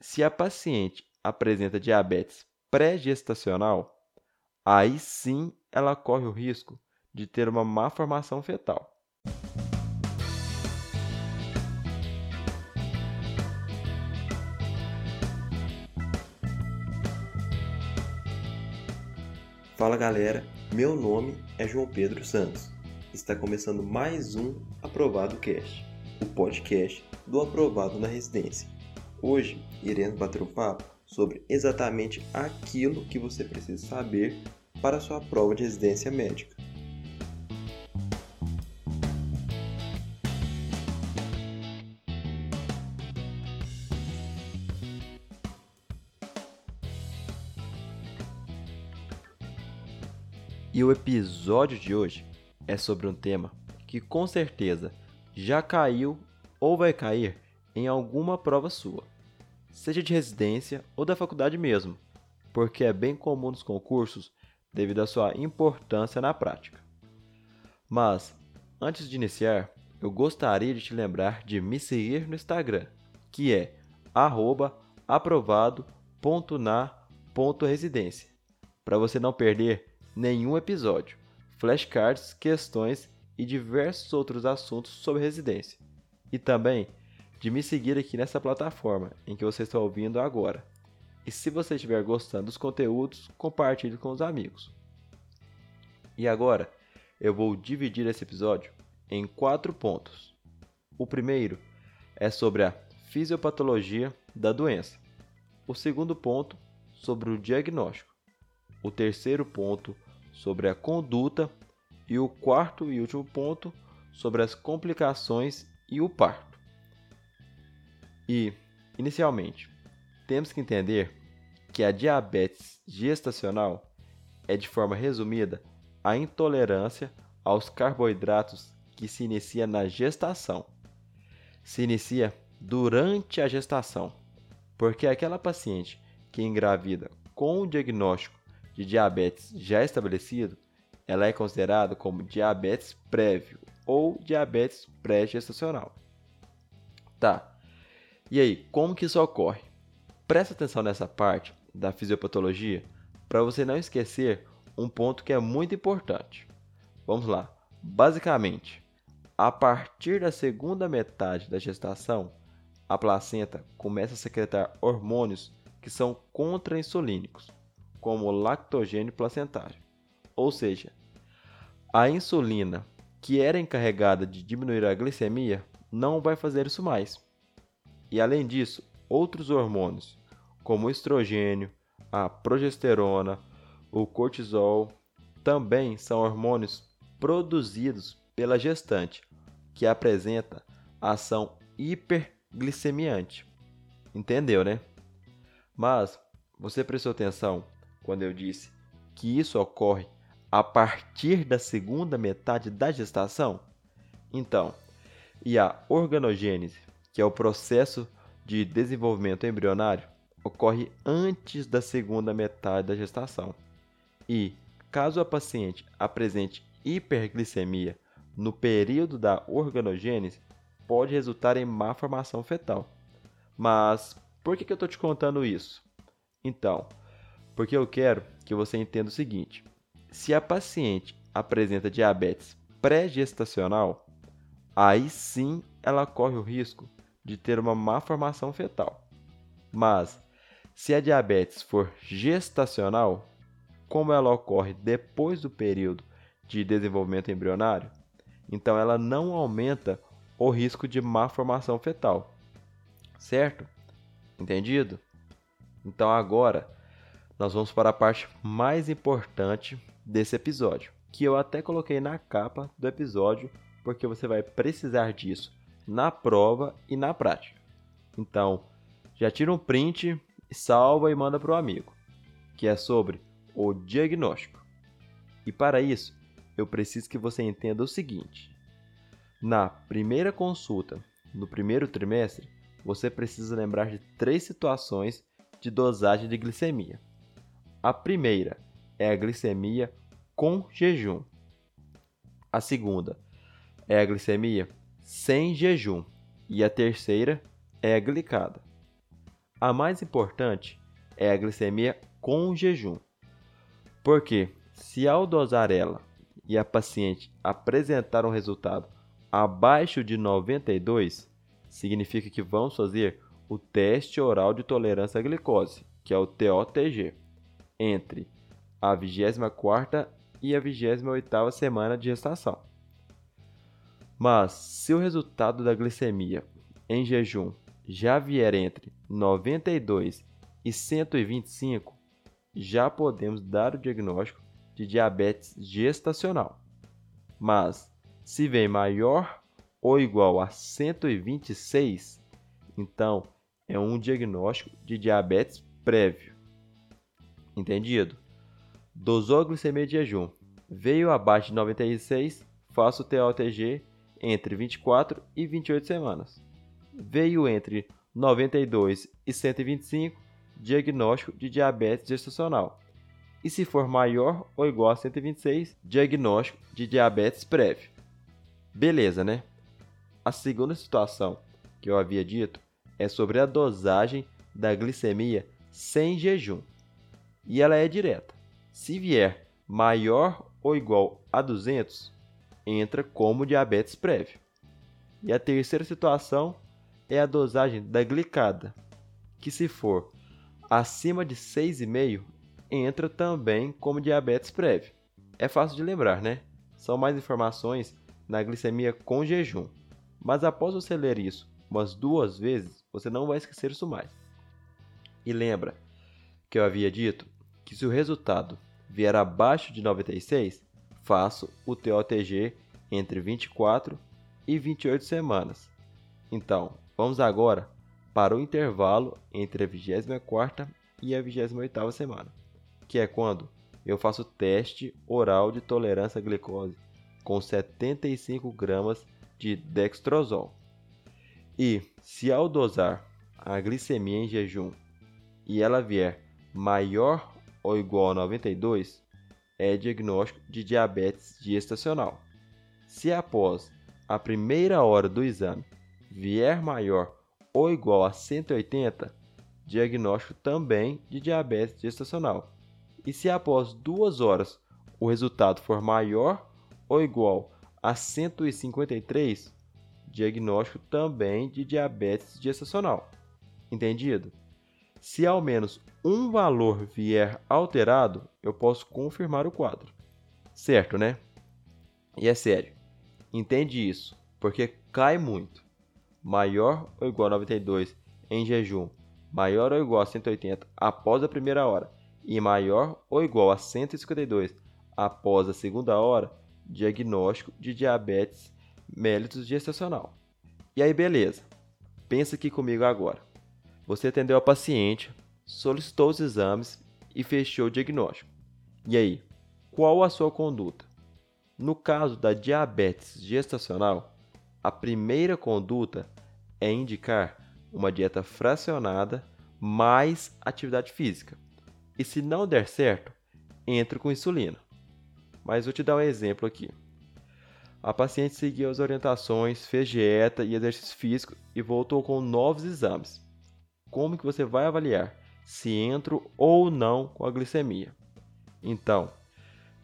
se a paciente apresenta diabetes pré-gestacional, aí sim ela corre o risco de ter uma má formação fetal. Fala galera, meu nome é João Pedro Santos. Está começando mais um Aprovado Cast, o podcast do Aprovado na Residência. Hoje iremos bater um papo sobre exatamente aquilo que você precisa saber para sua prova de residência médica. E o episódio de hoje é sobre um tema que com certeza já caiu ou vai cair em alguma prova sua, seja de residência ou da faculdade mesmo, porque é bem comum nos concursos devido à sua importância na prática. Mas, antes de iniciar, eu gostaria de te lembrar de me seguir no Instagram, que é aprovado.na.residência, para você não perder nenhum episódio, flashcards, questões e diversos outros assuntos sobre residência. E também de me seguir aqui nessa plataforma em que você está ouvindo agora. E se você estiver gostando dos conteúdos, compartilhe com os amigos. E agora, eu vou dividir esse episódio em quatro pontos. O primeiro é sobre a fisiopatologia da doença. O segundo ponto, sobre o diagnóstico. O terceiro ponto, sobre a conduta. E o quarto e último ponto, sobre as complicações e o parto. E, inicialmente, temos que entender que a diabetes gestacional é, de forma resumida, a intolerância aos carboidratos que se inicia na gestação. Se inicia durante a gestação, porque aquela paciente que engravida com o diagnóstico de diabetes já estabelecido, ela é considerada como diabetes prévio ou diabetes pré-gestacional. Tá. E aí, como que isso ocorre? Presta atenção nessa parte da fisiopatologia para você não esquecer um ponto que é muito importante. Vamos lá. Basicamente, a partir da segunda metade da gestação, a placenta começa a secretar hormônios que são contra-insulínicos, como o lactogênio placentário. Ou seja, a insulina, que era encarregada de diminuir a glicemia, não vai fazer isso mais. E além disso, outros hormônios, como o estrogênio, a progesterona, o cortisol, também são hormônios produzidos pela gestante, que apresenta ação hiperglicemiante. Entendeu, né? Mas você prestou atenção quando eu disse que isso ocorre a partir da segunda metade da gestação? Então, e a organogênese, que é o processo de desenvolvimento embrionário, ocorre antes da segunda metade da gestação. E, caso a paciente apresente hiperglicemia no período da organogênese, pode resultar em má formação fetal. Mas por que, eu estou te contando isso? Então, porque eu quero que você entenda o seguinte: se a paciente apresenta diabetes pré-gestacional, aí sim ela corre o risco de ter uma má formação fetal. Mas, se a diabetes for gestacional, como ela ocorre depois do período de desenvolvimento embrionário, então ela não aumenta o risco de má formação fetal. Certo? Entendido? Então agora nós vamos para a parte mais importante desse episódio, que eu até coloquei na capa do episódio, porque você vai precisar disso na prova e na prática. Então, já tira um print, salva e manda para o amigo, que é sobre o diagnóstico. E para isso, eu preciso que você entenda o seguinte: na primeira consulta, no primeiro trimestre, você precisa lembrar de três situações de dosagem de glicemia. A primeira é a glicemia com jejum. A segunda é a glicemia sem jejum. E a terceira é a glicada. A mais importante é a glicemia com jejum. Porque se ao dosar ela e a paciente apresentar um resultado abaixo de 92, significa que vamos fazer o teste oral de tolerância à glicose, que é o TOTG, entre a 24ª e a 28ª semana de gestação. Mas se o resultado da glicemia em jejum já vier entre 92 e 125, já podemos dar o diagnóstico de diabetes gestacional. Mas se vem maior ou igual a 126, então é um diagnóstico de diabetes prévio. Entendido? Dosou a glicemia de jejum. Veio abaixo de 96, faço o TOTG entre 24 e 28 semanas. Veio entre 92 e 125, diagnóstico de diabetes gestacional. E se for maior ou igual a 126, diagnóstico de diabetes prévio. Beleza, né? A segunda situação que eu havia dito é sobre a dosagem da glicemia sem jejum. E ela é direta. Se vier maior ou igual a 200, entra como diabetes prévio. E a terceira situação é a dosagem da glicada, que se for acima de 6,5, entra também como diabetes prévio. É fácil de lembrar, né? São mais informações na glicemia com jejum. Mas após você ler isso umas duas vezes, você não vai esquecer isso mais. E lembra que eu havia dito que se o resultado vier abaixo de 96, faço o TOTG entre 24 e 28 semanas. Então, vamos agora para o intervalo entre a 24 e a 28 semana, que é quando eu faço teste oral de tolerância à glicose com 75 gramas de dextrosol. E se ao dosar a glicemia em jejum e ela vier maior ou igual a 92, é diagnóstico de diabetes gestacional. Se após a primeira hora do exame vier maior ou igual a 180, diagnóstico também de diabetes gestacional. E se após duas horas o resultado for maior ou igual a 153, diagnóstico também de diabetes gestacional. Entendido? Se ao menos um valor vier alterado, eu posso confirmar o quadro. Certo, né? E é sério. Entende isso, porque cai muito. Maior ou igual a 92 em jejum, maior ou igual a 180 após a primeira hora e maior ou igual a 152 após a segunda hora, diagnóstico de diabetes mellitus gestacional. E aí, beleza. Pensa aqui comigo agora. Você atendeu a paciente, solicitou os exames e fechou o diagnóstico. E aí, qual a sua conduta? No caso da diabetes gestacional, a primeira conduta é indicar uma dieta fracionada mais atividade física. E se não der certo, entre com insulina. Mas vou te dar um exemplo aqui. A paciente seguiu as orientações, fez dieta e exercício físico e voltou com novos exames. Como que você vai avaliar se entro ou não com a glicemia? Então,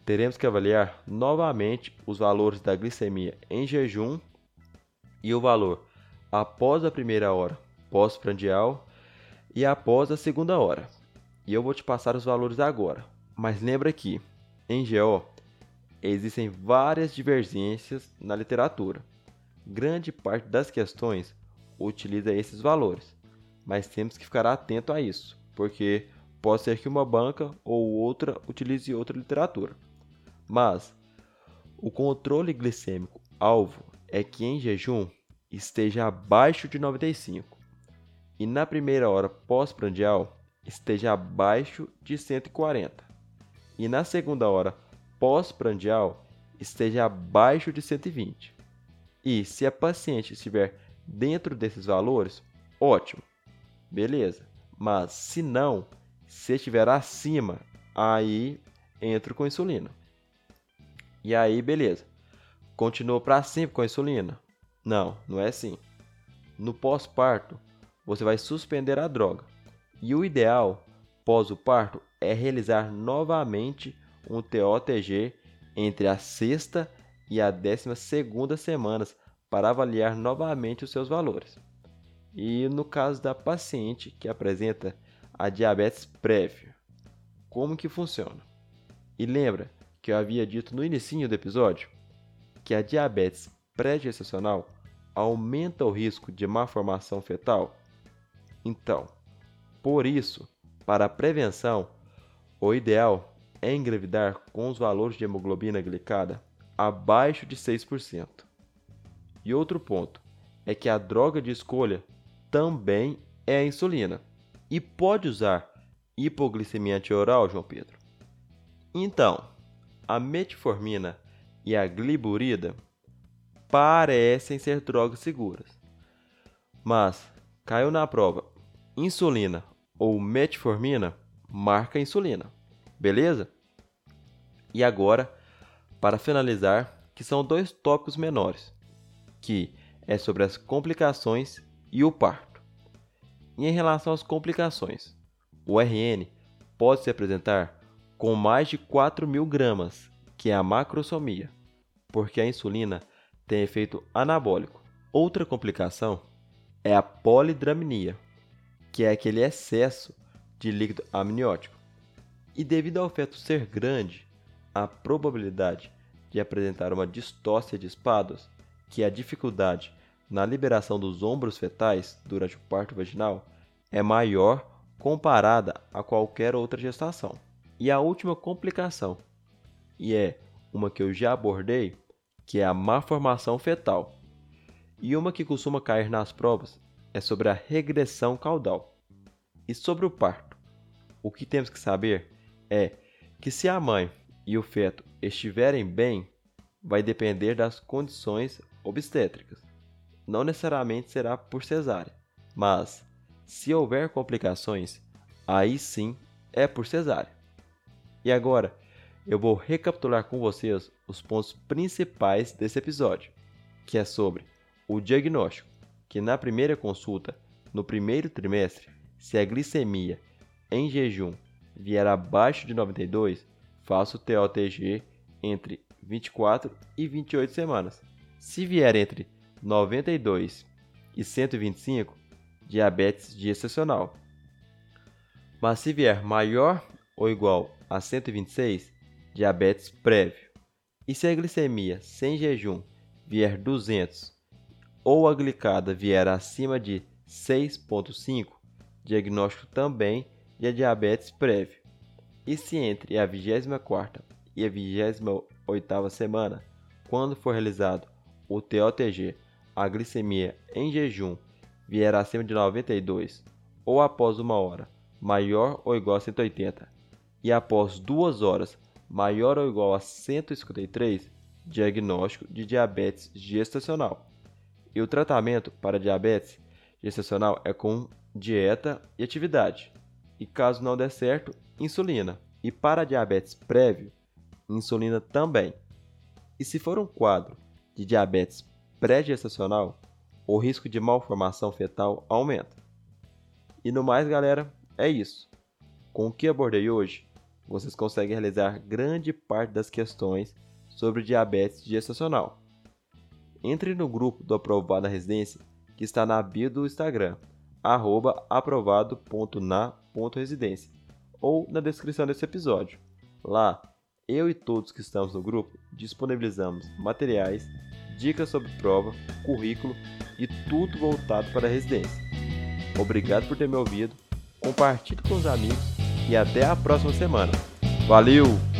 teremos que avaliar novamente os valores da glicemia em jejum e o valor após a primeira hora pós-prandial e após a segunda hora. E eu vou te passar os valores agora. Mas lembra que em GO existem várias divergências na literatura. Grande parte das questões utiliza esses valores, mas temos que ficar atento a isso, porque pode ser que uma banca ou outra utilize outra literatura. Mas o controle glicêmico alvo é que em jejum esteja abaixo de 95 e na primeira hora pós-prandial esteja abaixo de 140 e na segunda hora pós-prandial esteja abaixo de 120. E se a paciente estiver dentro desses valores, ótimo, beleza. Mas se não, se estiver acima, aí entro com insulina. E aí, beleza. Continua para sempre com a insulina? Não, não é assim. No pós-parto, você vai suspender a droga. E o ideal pós o parto é realizar novamente um TOTG entre a sexta e a décima segunda semanas para avaliar novamente os seus valores. E no caso da paciente que apresenta a diabetes prévia, como que funciona? E lembra que eu havia dito no início do episódio que a diabetes pré-gestacional aumenta o risco de malformação fetal? Então, por isso, para a prevenção, o ideal é engravidar com os valores de hemoglobina glicada abaixo de 6%. E outro ponto é que a droga de escolha também é a insulina. E pode usar hipoglicemia antioral, João Pedro? Então, a metformina e a gliburida parecem ser drogas seguras. Mas caiu na prova insulina ou metformina, marca insulina. Beleza? E agora, para finalizar, que são dois tópicos menores, que é sobre as complicações e o parto. E em relação às complicações, o RN pode se apresentar com mais de 4 mil gramas, que é a macrosomia, porque a insulina tem efeito anabólico. Outra complicação é a polidramnia, que é aquele excesso de líquido amniótico. E devido ao feto ser grande, a probabilidade de apresentar uma distócia de espadas, que é a dificuldade na liberação dos ombros fetais durante o parto vaginal, é maior comparada a qualquer outra gestação. E a última complicação, e é uma que eu já abordei, que é a malformação fetal. E uma que costuma cair nas provas é sobre a regressão caudal. E sobre o parto, o que temos que saber é que se a mãe e o feto estiverem bem, vai depender das condições obstétricas. Não necessariamente será por cesárea, mas se houver complicações, aí sim é por cesárea. E agora, eu vou recapitular com vocês os pontos principais desse episódio, que é sobre o diagnóstico, que na primeira consulta, no primeiro trimestre, se a glicemia em jejum vier abaixo de 92, faço TOTG entre 24 e 28 semanas. Se vier entre 92 e 125, diabetes gestacional. Mas se vier maior ou igual a 126, diabetes prévio. E se a glicemia sem jejum vier 200 ou a glicada vier acima de 6,5, diagnóstico também de diabetes prévio. E se entre a 24 e a 28 semana, quando for realizado o TOTG, a glicemia em jejum vier acima de 92 ou após uma hora maior ou igual a 180 e após duas horas maior ou igual a 153, diagnóstico de diabetes gestacional. E o tratamento para diabetes gestacional é com dieta e atividade. E caso não der certo, insulina. E para diabetes prévio, insulina também. E se for um quadro de diabetes pré-gestacional, o risco de malformação fetal aumenta. E no mais, galera, é isso. Com o que abordei hoje, vocês conseguem realizar grande parte das questões sobre diabetes gestacional. Entre no grupo do Aprovado na Residência, que está na bio do Instagram, aprovado.na.residência, ou na descrição desse episódio. Lá, eu e todos que estamos no grupo disponibilizamos materiais, dicas sobre prova, currículo e tudo voltado para a residência. Obrigado por ter me ouvido, compartilhe com os amigos e até a próxima semana. Valeu!